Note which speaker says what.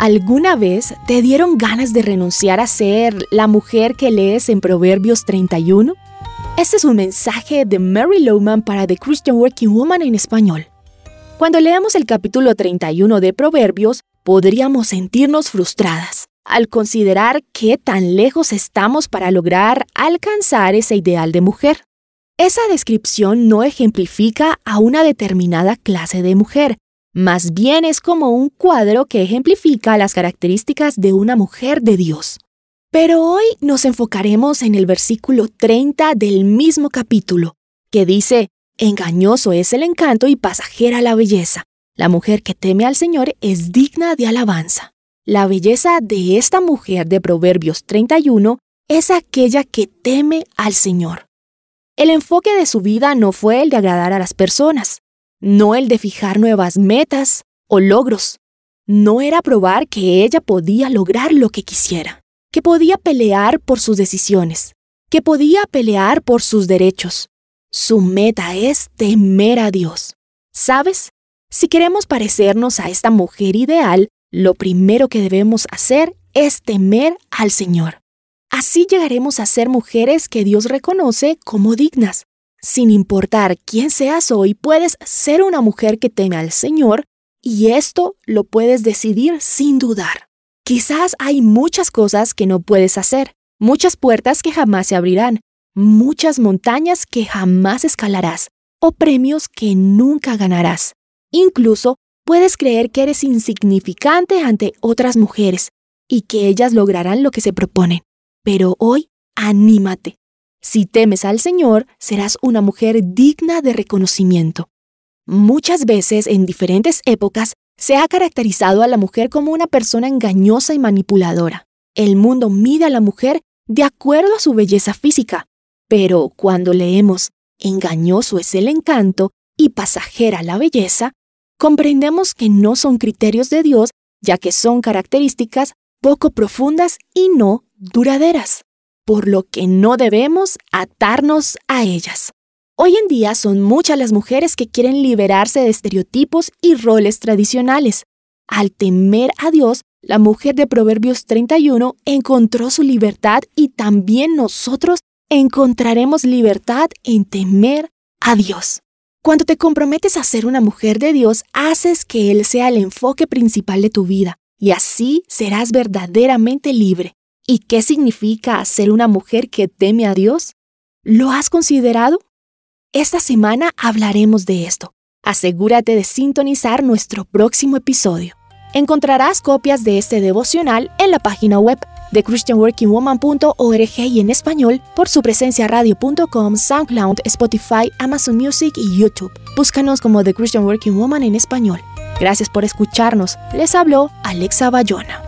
Speaker 1: ¿Alguna vez te dieron ganas de renunciar a ser la mujer que lees en Proverbios 31? Este es un mensaje de Mary Lowman para The Christian Working Woman en español. Cuando leamos el capítulo 31 de Proverbios, podríamos sentirnos frustradas al considerar qué tan lejos estamos para lograr alcanzar ese ideal de mujer. Esa descripción no ejemplifica a una determinada clase de mujer, más bien es como un cuadro que ejemplifica las características de una mujer de Dios. Pero hoy nos enfocaremos en el versículo 30 del mismo capítulo, que dice, Engañoso es el encanto y pasajera la belleza. La mujer que teme al Señor es digna de alabanza. La belleza de esta mujer de Proverbios 31 es aquella que teme al Señor. El enfoque de su vida no fue el de agradar a las personas, no el de fijar nuevas metas o logros. No era probar que ella podía lograr lo que quisiera, que podía pelear por sus decisiones, que podía pelear por sus derechos. Su meta es temer a Dios. ¿Sabes? Si queremos parecernos a esta mujer ideal, lo primero que debemos hacer es temer al Señor. Así llegaremos a ser mujeres que Dios reconoce como dignas. Sin importar quién seas hoy, puedes ser una mujer que teme al Señor y esto lo puedes decidir sin dudar. Quizás hay muchas cosas que no puedes hacer, muchas puertas que jamás se abrirán, muchas montañas que jamás escalarás o premios que nunca ganarás. Incluso puedes creer que eres insignificante ante otras mujeres y que ellas lograrán lo que se proponen. Pero hoy, anímate. Si temes al Señor, serás una mujer digna de reconocimiento. Muchas veces, en diferentes épocas, se ha caracterizado a la mujer como una persona engañosa y manipuladora. El mundo mide a la mujer de acuerdo a su belleza física, pero cuando leemos engañoso es el encanto y pasajera la belleza, comprendemos que no son criterios de Dios, ya que son características poco profundas y no duraderas, por lo que no debemos atarnos a ellas. Hoy en día son muchas las mujeres que quieren liberarse de estereotipos y roles tradicionales. Al temer a Dios, la mujer de Proverbios 31 encontró su libertad y también nosotros encontraremos libertad en temer a Dios. Cuando te comprometes a ser una mujer de Dios, haces que Él sea el enfoque principal de tu vida y así serás verdaderamente libre. ¿Y qué significa ser una mujer que teme a Dios? ¿Lo has considerado? Esta semana hablaremos de esto. Asegúrate de sintonizar nuestro próximo episodio. Encontrarás copias de este devocional en la página web de christianworkingwoman.org y en español por su presencia radio.com, SoundCloud, Spotify, Amazon Music y YouTube. Búscanos como The Christian Working Woman en español. Gracias por escucharnos. Les habló Alexa Bayona.